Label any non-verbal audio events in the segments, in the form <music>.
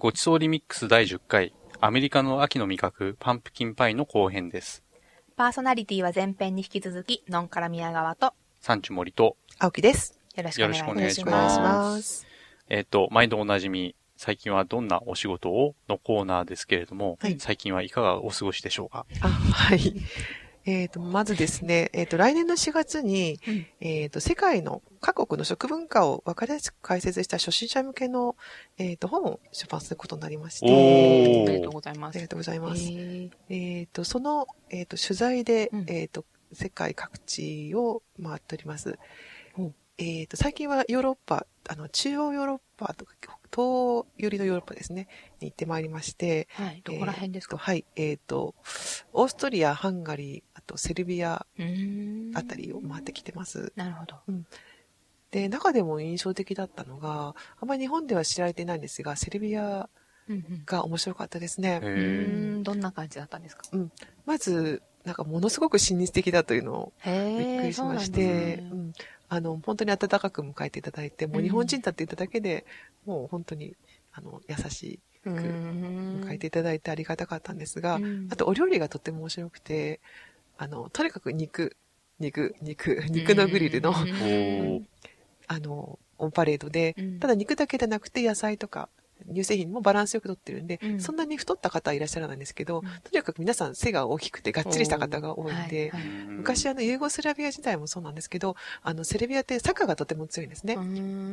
ごちそうリミックス第10回、アメリカの秋の味覚、パンプキンパイの後編です。パーソナリティは前編に引き続き、ノンカラ宮川と、産地森と、青木です。よろしくお願いします。よろしくお願いします。えっ、と、毎度おなじみ、最近はどんなお仕事をのコーナーですけれども、はい最近はいかがお過ごしでしょうか？あ、はい。えっ、と、まずですね、えっ、と、来年の4月に、うんえっ、と、世界の各国の食文化を分かりやすく解説した初心者向けの、えっ、と、本を出版することになりまして、おーありがとうございます。ありがとうございます。えーえっ、と、その、えっ、と、取材で、うんえっ、と、世界各地を回っております。えっ、と、最近はヨーロッパ、あの、中央ヨーロッパとか、東寄りのヨーロッパですね、に行ってまいりまして、はい。どこら辺ですか、えーとはい。えっ、と、オーストリア、ハンガリー、あとセルビアうーん。あたりを回ってきてます。なるほど。で、中でも印象的だったのが、あまり日本では知られていないんですが、セルビアうんうん。が面白かったですね。へうーん、どんな感じだったんですか？まず、なんかものすごく親日的だというのを。びっくりしまして、ねうんあの、本当に温かく迎えていただいて、もう日本人だって言っただけで、もう本当に、あの、優しくん迎えていただいてありがたかったんですが、うん。あとお料理がとっても面白くて、あの、とにかく肉、肉、肉、肉のグリルの、うん。あの、オンパレードで、うん。ただ肉だけでなくて野菜とか、乳製品もバランスよくとってるんで、うんそんなに太った方はいらっしゃらないんですけど、うんとにかく皆さん背が大きくてがっちりした方が多いんで、はいはい昔あの、ユーゴスラビア時代もそうなんですけど、あの、セルビアってサッカーがとても強いんですね。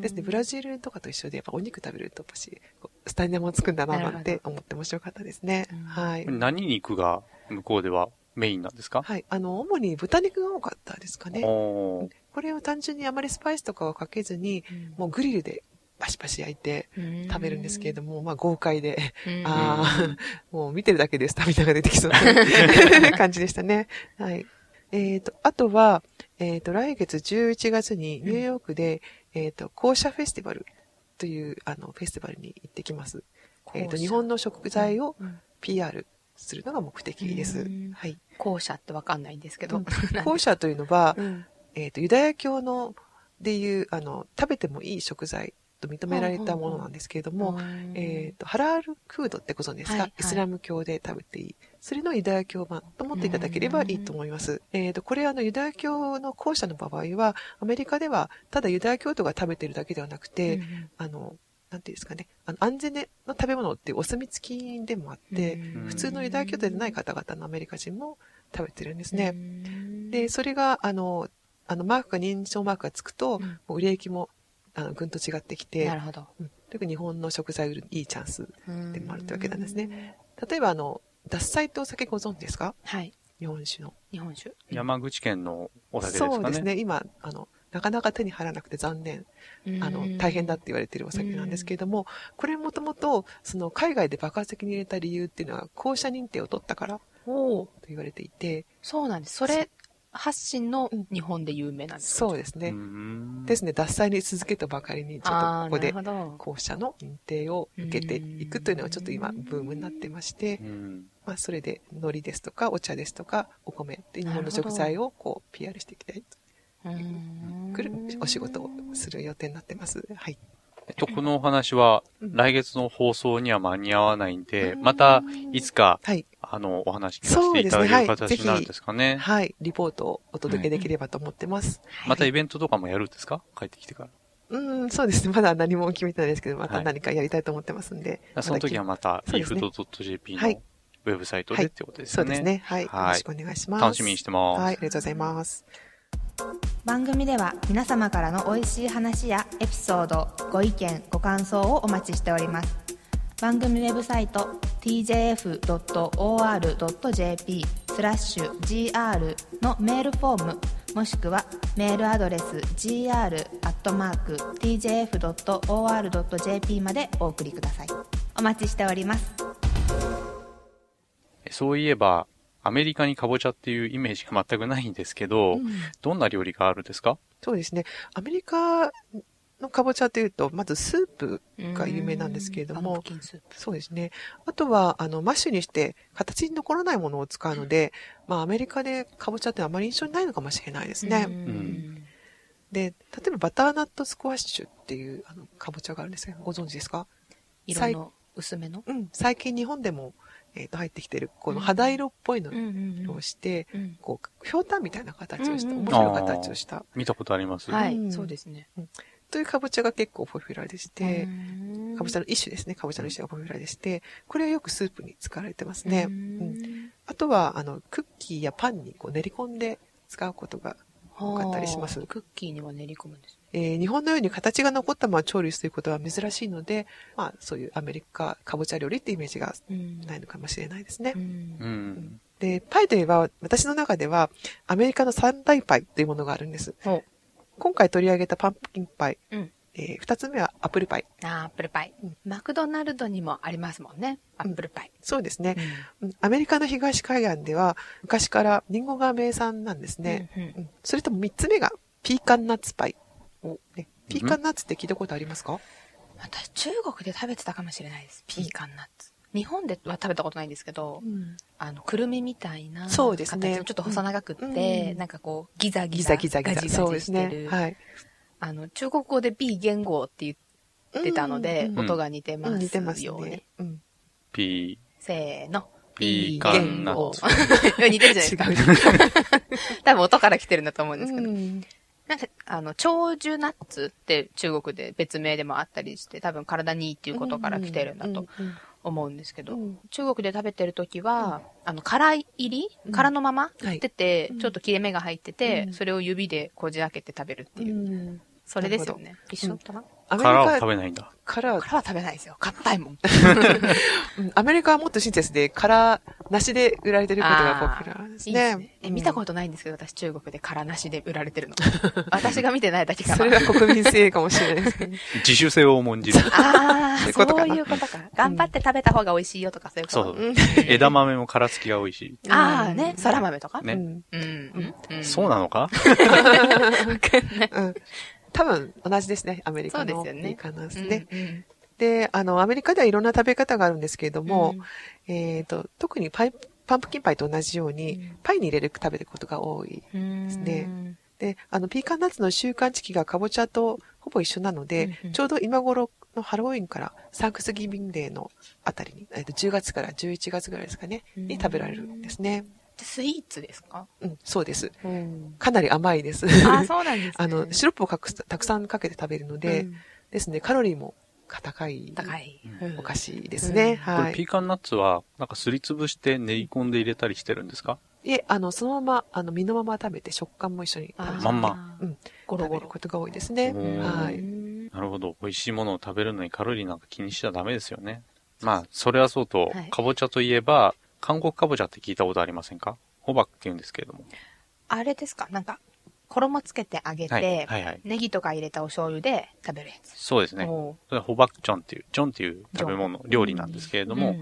ですね、ブラジルとかと一緒で、やっぱお肉食べると、やっぱし、スタミナもつくんだな、なんて思って面白かったですねうん。はい。何肉が向こうではメインなんですか、はい。あの、主に豚肉が多かったですかね。これを単純にあまりスパイスとかをかけずに、うんもうグリルでパシパシ焼いて食べるんですけれども、まあ豪快で、うんああ、もう見てるだけでスタミナが出てきそうな <laughs> 感じでしたね。はい。えっ、と、あとは、えっ、と、来月11月にニューヨークで、えっ、と、校舎フェスティバルという、あの、フェスティバルに行ってきます。えっ、と、日本の食材をうん PR するのが目的ですうん。はい。校舎ってわかんないんですけど。うん <laughs> 校舎というのは、うんえっ、と、ユダヤ教の、でいう、あの、食べてもいい食材と認められたものなんですけれども、えっ、と、ハラールフードってご存知ですか、はいはい。イスラム教で食べていい。それのユダヤ教版と思っていただければいいと思います。えっ、と、これあの、ユダヤ教の校舎の場合は、アメリカでは、ただユダヤ教徒が食べてるだけではなくて、うんあの、なんていうんですかね、あの、安全の食べ物ってお墨付きでもあって、うん。普通のユダヤ教徒でない方々のアメリカ人も食べてるんですね。うん。で、それが、あの、あの、マークが認証マークがつくと、売れ行きも、あの、ぐんと違ってきてな、るほど。うん特に日本の食材売るいいチャンス。でもあるってわけなんですね。例えば、あの、獺祭ってお酒ご存知ですか？はい。日本酒の。日本酒。山口県のお酒ですかね。そうですね。今、あの、なかなか手に入らなくて残念。あの、大変だって言われてるお酒なんですけれども、これもともと、その、海外で爆発的に入れた理由っていうのは、公社認定を取ったからおお。と言われていて、そうなんです。それ発信の日本で有名なんですかそうですね。うんですね、獺祭に続けたばかりに、ちょっとここで。校舎の認定を受けていくというのがちょっと今ブームになってましてう、んまあそれで海苔ですとかお茶ですとかお米って日本の食材をこう PR していきたいうんとくるお仕事をする予定になってます。はい。えっと、このお話は、うん来月の放送には間に合わないんで、うんまた、いつか、はい。あの、お話聞かせていただけるそうですねはい形になるんですかね。はい。リポートをお届けできればと思ってます。またイベントとかもやるんですか？帰ってきてから。うん、そうですね。まだ何も決めてないですけど、またはい何かやりたいと思ってますんで。その時はまた、ね leaf.jp のはいウェブサイトでってことですよね。そうですね。はい。よはいろしくお願いします。楽しみにしてます。はい。ありがとうございます。番組では皆様からの美味しい話やエピソードご意見ご感想をお待ちしております番組ウェブサイト tjf.or.jp スラッシュ gr のメールフォームもしくはメールアドレス gr.tjf.or.jp までお送りください。お待ちしております。そういえば、アメリカにかぼちゃっていうイメージが全くないんですけど、どんな料理があるんですか？そうですね。アメリカのかぼちゃというと、まずスープが有名なんですけれどもプ、キンスープ。そうですね。あとは、あの、マッシュにして形に残らないものを使うので、まあ、アメリカでかぼちゃってあまり印象にないのかもしれないですね。うん。で、例えばバターナットスクワッシュっていう、あの、かぼちゃがあるんですが、ご存知ですか？色の薄めの？うん、最近日本でも、えっ、と、入ってきてる、この肌色っぽいのんをして、うんこう、ひょうたんみたいな形をした、うんうん面白い形をした、見たことあります。はい、うん。そうですね。というかぼちゃが結構ポピュラーでして、うんかぼちゃの一種ですね。かぼちゃの一種がポピュラーでして、これはよくスープに使われてますね。ううんんあとは、あの、クッキーやパンにこう練り込んで使うことが、多かったりしますはあクッキーには練り込むんですね。えー日本のように形が残ったまま調理することは珍しいので、まあ、そういうアメリカかぼちゃ料理ってイメージがうんないのかもしれないですね。うんうん。で、パイといえば、私の中では、アメリカの三大パイというものがあるんです。ほ今回取り上げたパンプキンパイ、うんえー二つ目はアップルパイ。あーアップルパイうん。マクドナルドにもありますもんね。アップルパイ。そうですね。うんうんアメリカの東海岸では、昔からリンゴが名産なんですね。うんうんうんそれとも三つ目が、ピーカンナッツパイ。おね、ピーカンナッツって聞いたことありますか、私、中国で食べてたかもしれないです。ピーカンナッツ。日本では食べたことないんですけど、あの、くるみみたいな。そうですね形のちょっと細長くって、うんなんかこう、ギザギギザ。ザギザギザ。ガジガそうですねジしてる。。はい。あの、中国語で B 言語って言ってたので、うん音が似てますよ、ねうん似てますね。うん。ピせーの。ー、ピーカンナッツ。<laughs> 似てるじゃないですか。<laughs> 多分音から来てるんだと思うんですけど。うんなんか、あの、長寿ナッツって中国で別名でもあったりして、多分体にいいっていうことから来てるんだと思うんですけど、うん。中国で食べてる時は、あの、殻入りうん。殻のままはい。売ってて、うん。ちょっと切れ目が入ってて、うん。それを指でこじ開けて食べるっていう。うん。それですよね。一緒かな、アメリ殻をカ食べないんだ。殻は殻は食べないですよ。硬いもん。<laughs> うんアメリカはもっと親切で、殻なしで売られてることがポピュラーですいいですねね。。え見たことないんですけど、私中国で殻なしで売られてるの。私が見てないだけかな。それが国民性かもしれないですね。<laughs> 自主性を重んじる。<laughs> ああ、そういうことかなそういうことか。頑張って食べた方が美味しいよとか、そういうこと。そううん枝豆も殻付きが美味しああ、ね、空豆とか？ねうんうん。そうなのか？うん多分同じですね、アメリカのそうですよねいいかなですうんね。うんで、あの、アメリカではいろんな食べ方があるんですけれども、えっ、と、特にパイ、パンプキンパイと同じように、うんパイに入れる食べることが多い。うん。ですねで、あの、ピーカンナッツの収穫時期がかぼちゃとほぼ一緒なので、うんうんちょうど今頃のハロウィンからサンクスギビングデーのあたりに、えっと10月から11月ぐらいですかね、うんに食べられるんですね。でスイーツですか？うん、そうです。うん。かなり甘いです。ああ、そうなんですね。<laughs> あの、シロップをかくたくさんかけて食べるので、うんですね、カロリーも高い高い。お菓子ですね。うんはいこれピ。ーカンナッツは、なんかすりつぶして練り込んで入れたりしてるんですか？いえ、あの、そのまま、あの、身のまま食べて食感も一緒に食べてまんま。うん。ゴロゴロ。食べることが多いですね。うんはい。うんなるほど。美味しいものを食べるのにカロリーなんか気にしちゃダメですよね。まあ、それはそうとはい、かぼちゃといえば、韓国かぼちゃって聞いたことありませんか？ホバクって言うんですけれども。あれですか？なんか、衣つけてあげて、はい。はいはい。ネギとか入れたお醤油で食べるやつ。そうですね。それはホバクチョンっていう、チョンっていう食べ物、料理なんですけれども、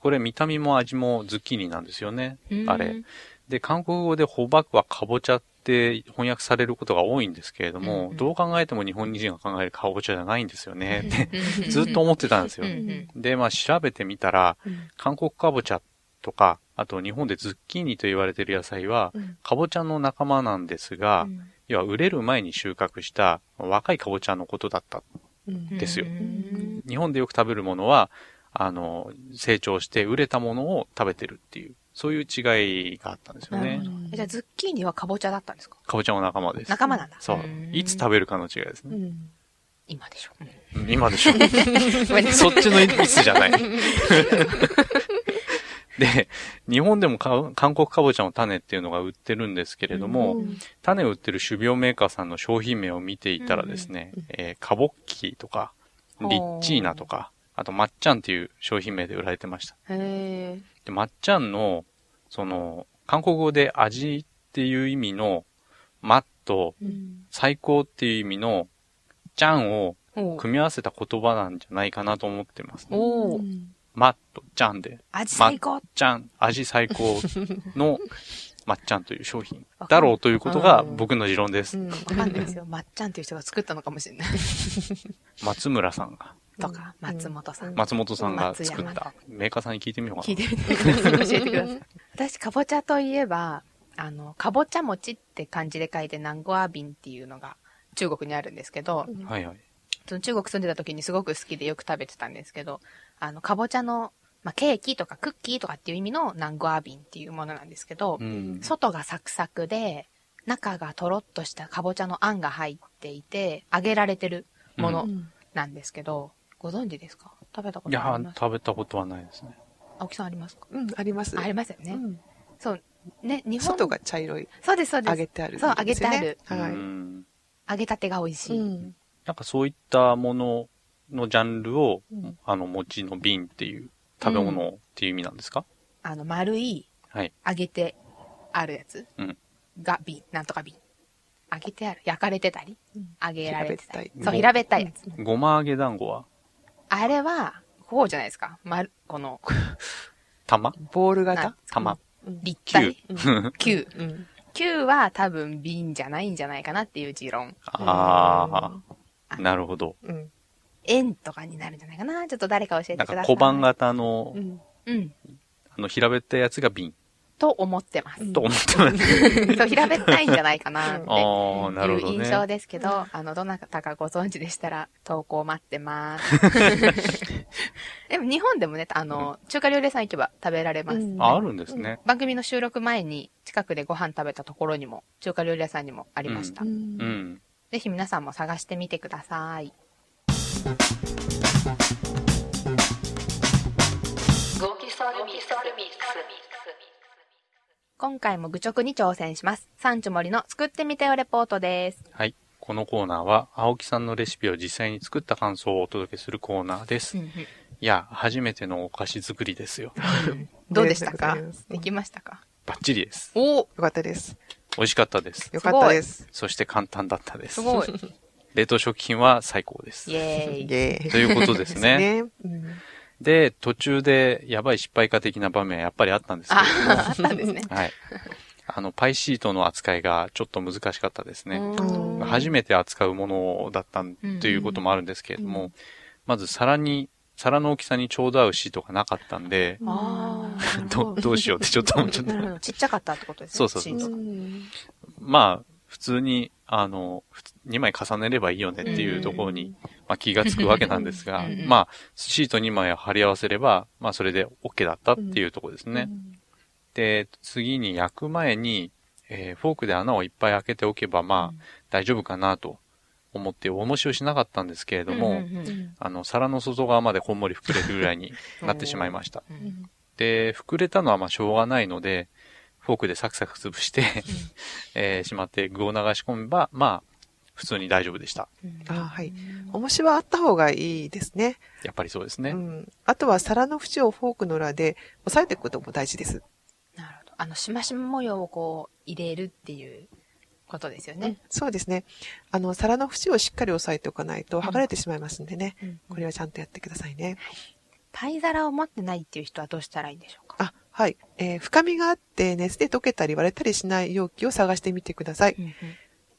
これ見た目も味もズッキーニなんですよね。うんあれ。で、韓国語でホバクはかぼちゃって翻訳されることが多いんですけれども、うんどう考えても日本人が考えるかぼちゃじゃないんですよね。<laughs> ってうんずっと思ってたんですようん。うんで、まあ調べてみたら、うん韓国かぼちゃとか、あと日本でズッキーニと言われている野菜は、うんかぼちゃの仲間なんですが、うん要は売れる前に収穫した若いかぼちゃのことだった。うんですようん日本でよく食べるものは、あの、成長して売れたものを食べてるっていう、そういう違いがあったんですよねじゃあ、ズッキーニはかぼちゃだったんですか？かぼちゃの仲間です。仲間なんだ。そううん。いつ食べるかの違いですね。うん今でしょ。うん今でしょ。<laughs> そいっちのいつじゃない。<laughs> で、日本でもか韓国かぼちゃの種っていうのが売ってるんですけれども、うん。種を売ってる種苗メーカーさんの商品名を見ていたらですね、うんうんえーカボッキーとか、リッチーナとか、あと、まっちゃんっていう商品名で売られてました。へで、まっちゃんの、その、韓国語で味っていう意味の、マッと、最高っていう意味の、ちゃんを組み合わせた言葉なんじゃないかなと思ってます、ね。おーうんマッと、ちゃんで、味最高ちゃん、味最高の、まっちゃんという商品だろうということがうん僕の持論です。うんわかんないですよ。まっちゃんっていう人が作ったのかもしれない。<laughs> 松村さんが、とか、松本さん。松本さんが作ったメーカーさんに聞いてみようか聞いな。てみてください。教えてください。私、かぼちゃといえば、あの、かぼちゃ餅って漢字で書いて、南ゴアビンっていうのが中国にあるんですけど、はいはい。その中国住んでた時にすごく好きでよく食べてたんですけど、あの、かぼちゃの、まあ、ケーキとかクッキーとかっていう意味のナンゴアビンっていうものなんですけど、うん。外がサクサクで、中がとろっとしたかぼちゃのあんが入っていて、揚げられてるものうんなんですけど、ご存知ですか？食べたこいやとありま、す？食べたことはないですね。青木さんありますか？うん、あります。あありますよね。うんそう。ね、日本。外が茶色い。そうです、そうです。揚げてある、そう揚げてあるはい。うん揚げたてが美味しい。うん。なんかそういったもののジャンルを、うんあの、餅の瓶っていう食べ物っていう意味なんですか、あの、丸い、はい。揚げてあるやつうんが瓶、なんとか瓶。揚げてある。焼かれてたりうん、揚げられてたりそう、平べったいやつ。ごま揚げ団子は？あれは、こうじゃないですか。丸、この、玉？ボール型？な玉。うん立体？うん <laughs> 球。うん。球は多分瓶じゃないんじゃないかなっていう持論。ああ、なるほど。うん。円とかになるんじゃないかな。ちょっと誰か教えなんてください。か小判型のう、ん。うん。あの、平べったいやつが瓶と思ってます。うんと思ってます。そう、平べったいんじゃないかなって。<laughs> ああ、なるほどいう印象ね。ですけど、あの、どなたかご存知でしたら、投稿待ってます。<laughs> でも日本でもね、あの、中華料理屋さん行けば食べられます。うんああるんですね。番組の収録前に近くでご飯食べたところにも、中華料理屋さんにもありました。ぜひ皆さんも探してみてください。今回も愚直に挑戦します。サンチュ森の作ってみてよレポートです。はい。このコーナーは、青木さんのレシピを実際に作った感想をお届けするコーナーです。いや、初めてのお菓子作りですよ。<laughs> どうでしたか？できましたか？バッチリです。およかったです。美味しかったです。よかったです。そして簡単だったです。すごい。<laughs> 冷凍食品は最高ですイ。ェーイ。ということですね。ね。うんで、途中でやばい失敗化的な場面はやっぱりあったんですけれども、あ、あったんですね。<laughs> はい。あの、パイシートの扱いがちょっと難しかったですね。うん初めて扱うものだったということもあるんですけれども、うんまず皿に、皿の大きさにちょうど合うシートがなかったんで。<laughs> どどうしようってちょっと思っちゃった。ちっちゃかったってことですね。そうそうそうまあ、普通に、あの、2枚重ねればいいよねっていうところに、まあ、気がつくわけなんですが <laughs> まあ、シート2枚を貼り合わせれば、まあ、それで OK だったっていうところですね。で、次に焼く前に、えーフォークで穴をいっぱい開けておけば、まあ、大丈夫かなと思って、重しをしなかったんですけれども、あの、皿の外側までこんもり膨れるぐらいになってしまいました。うん。で、膨れたのはまあしょうがないので、フォークでサクサク潰して、<laughs> えーしまって具を流し込めば、まあ、普通に大丈夫でした。うんあはい。重しはあった方がいいですね。やっぱりそうですね。うん。あとは皿の縁をフォークの裏で押さえていくことも大事です。なるほど。あの、しましま模様をこう、入れるっていうことですよね。そうですね。あの、皿の縁をしっかり押さえておかないと剥がれてしまいますんでね。うんこれはちゃんとやってくださいね。パイ皿を持ってないっていう人はどうしたらいいんでしょうはい。えー深みがあって熱で溶けたり割れたりしない容器を探してみてください。うん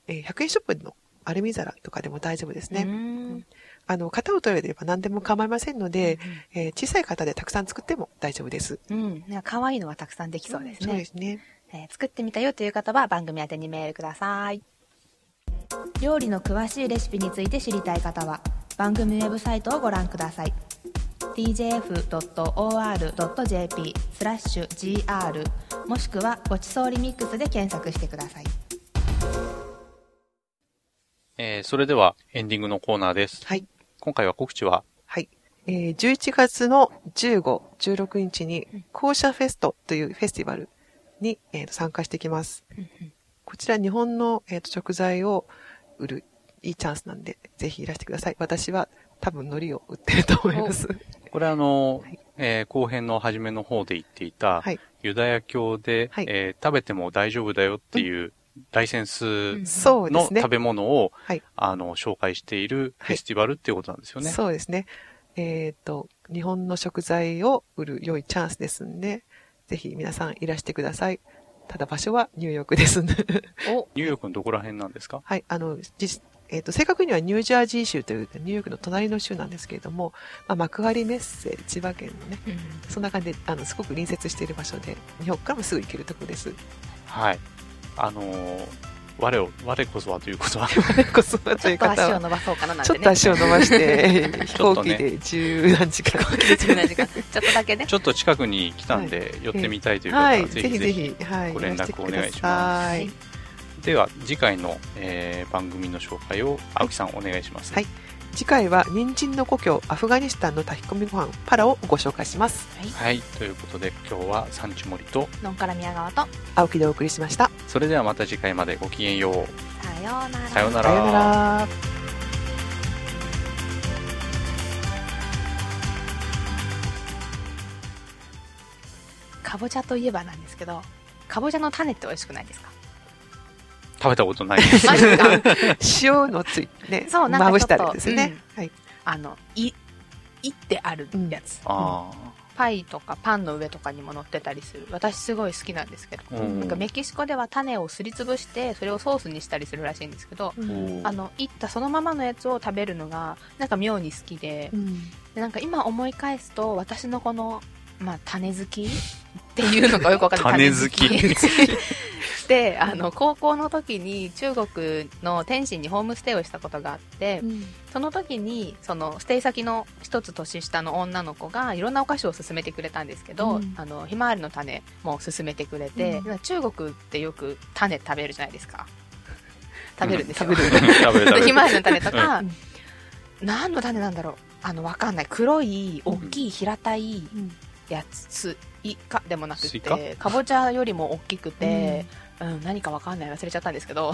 えー100円ショップのアルミ皿とかでも大丈夫ですね。うんうんあの、型を取れれば何でも構いませんので、えー小さい型でたくさん作っても大丈夫です。うん。なんか可愛いのがたくさんできそうですねそうで。すね。えー作ってみたよという方は番組宛てにメールください。料理の詳しいレシピについて知りたい方は番組ウェブサイトをご覧ください tjf.or.jp スラッシュ gr もしくはごちそうリミックスで検索してくださいえーそれではエンディングのコーナーです。はい。今回は告知は、はい。えー11月の15、16日に、校舎フェストというフェスティバルに、えーと参加してきます。こちら日本の、えーと食材を売るいいチャンスなんで、ぜひいらしてください。私は多分海苔を売ってると思います。これあの、はいえー後編の初めの方で言っていた、はい。ユダヤ教で、はいえー食べても大丈夫だよっていうライセンスの食。べ物を、はい。あの、紹介しているフェスティバルっていうことなんですよね。そうですね。えっ、と、日本の食材を売る良いチャンスですんで、ぜひ皆さんいらしてください。ただ場所はニューヨークです。<laughs> お、ニューヨークのどこら辺なんですか？はい、あの、実、えっ、と、正確にはニュージャージー州というニューヨークの隣の州なんですけれども、まあ、幕張メッセ、千葉県のね、そんな感じで、あの、すごく隣接している場所で、日本からもすぐ行けるところです。はい。あのー我を、我こそはということは。我こそはとちょっという方は、足を伸ばそうかななんてね。ちょっと足を伸ばして、<laughs> 飛行機で十何時間。10何時間ちょっとだけね。ちょっと近くに来たんで、寄ってみたいという方は、はい、ぜぜひぜひぜひ。ひ、はい、ご連絡お願いしますいらしてくださいでは、次回の、えー番組の紹介を青木さんお願いします。はい次回は、人参の故郷、アフガニスタンの炊き込みご飯、パラをご紹介します。はい。ということで、今日は産地森と、のんから宮川と、青木でお送りしました。それではまた次回までごきげんよう。さようなら。さようなさようなら。かぼちゃといえばなんですけど、かぼちゃの種って美味しくないですか？食べたことないです。塩のついてね、そうなんかまぶしてあちょっとるんですね。はい。あの、い、いってあるやつ。あパイとかパンの上とかにも乗ってたりする。私すごい好きなんですけど。あ。うんなんかメキシコでは種をすりつぶして、それをソースにしたりするらしいんですけど、あの、いったそのままのやつを食べるのが、なんか妙に好きでう、んでなんか今思い返すと、私のこの、まあ、種好きっていうのがよくわかんない。種好き種で、あの、高校の時に中国の天津にホームステイをしたことがあって、その時に、その、ステイ先の一つ年下の女の子が、いろんなお菓子を勧めてくれたんですけど、うんあの、ひまわりの種も勧めてくれて、う中国ってよく種食べるじゃないですか。食べるんですよ。食べる。食べる食べる。で <laughs> ひまわりの種とか、うん何の種なんだろうあの、わかんない。黒い、大きい平たいうんやつ、イカでもなくて、かぼちゃよりも大きくて、うん、何かわかんない。忘れちゃったんですけど、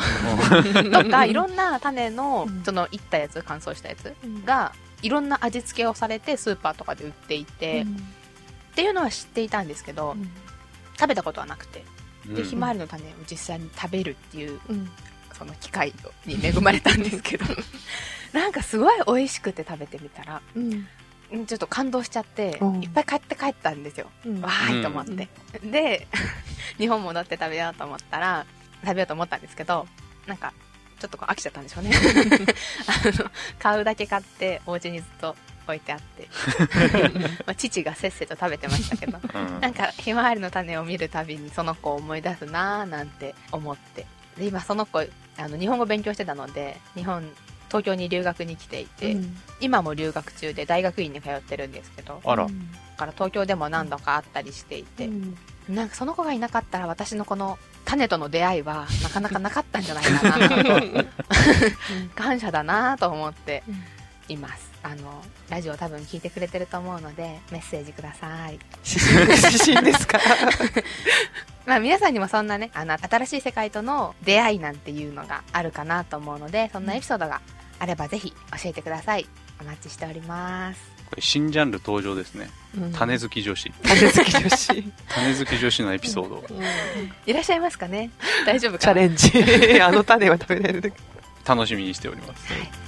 うん。<laughs> とか、いろんな種のうん、その、いったやつ、乾燥したやつが、いろんな味付けをされて、スーパーとかで売っていて、っていうのは知っていたんですけど、食べたことはなくて、で、ひまわりの種を実際に食べるっていう、うん。その機会に恵まれたんですけど、<laughs> なんかすごい美味しくて食べてみたら、うんうんちょっと感動しちゃって、うんいっぱい買って帰ったんですよ。うんわーいと思って。で、<laughs> 日本戻って食べようと思ったら、食べようと思ったんですけど、なんか、ちょっとこう飽きちゃったんでしょうね。<laughs> あの、買うだけ買って、お家にずっと置いてあって。<laughs> まあ、父がせっせと食べてましたけど、うんなんか、ひまわりの種を見るたびにその子を思い出すなーなんて思って。で、今その子、あの、日本語勉強してたので、日本、東京に留学に来ていて、うん。今も留学中で大学院に通ってるんですけど、だあら、から東京でも何度か会ったりしていて、なんかその子がいなかったら私のこの種との出会いはなかなかなかったんじゃないかな。と、<laughs> 感謝だなと思っています。あの、ラジオ多分聞いてくれてると思うので、メッセージください。指針ですか？<laughs> まあ皆さんにもそんなね、あの、新しい世界との出会いなんていうのがあるかなと思うので、そんなエピソードがあればぜひ教えてください。お待ちしております。これ新ジャンル登場ですね。種好き女子。種好き女子 <laughs> 種好き女子のエピソード。いらっしゃいますかね？大丈夫チャレンジあの種は食べられる楽しみにしております。はい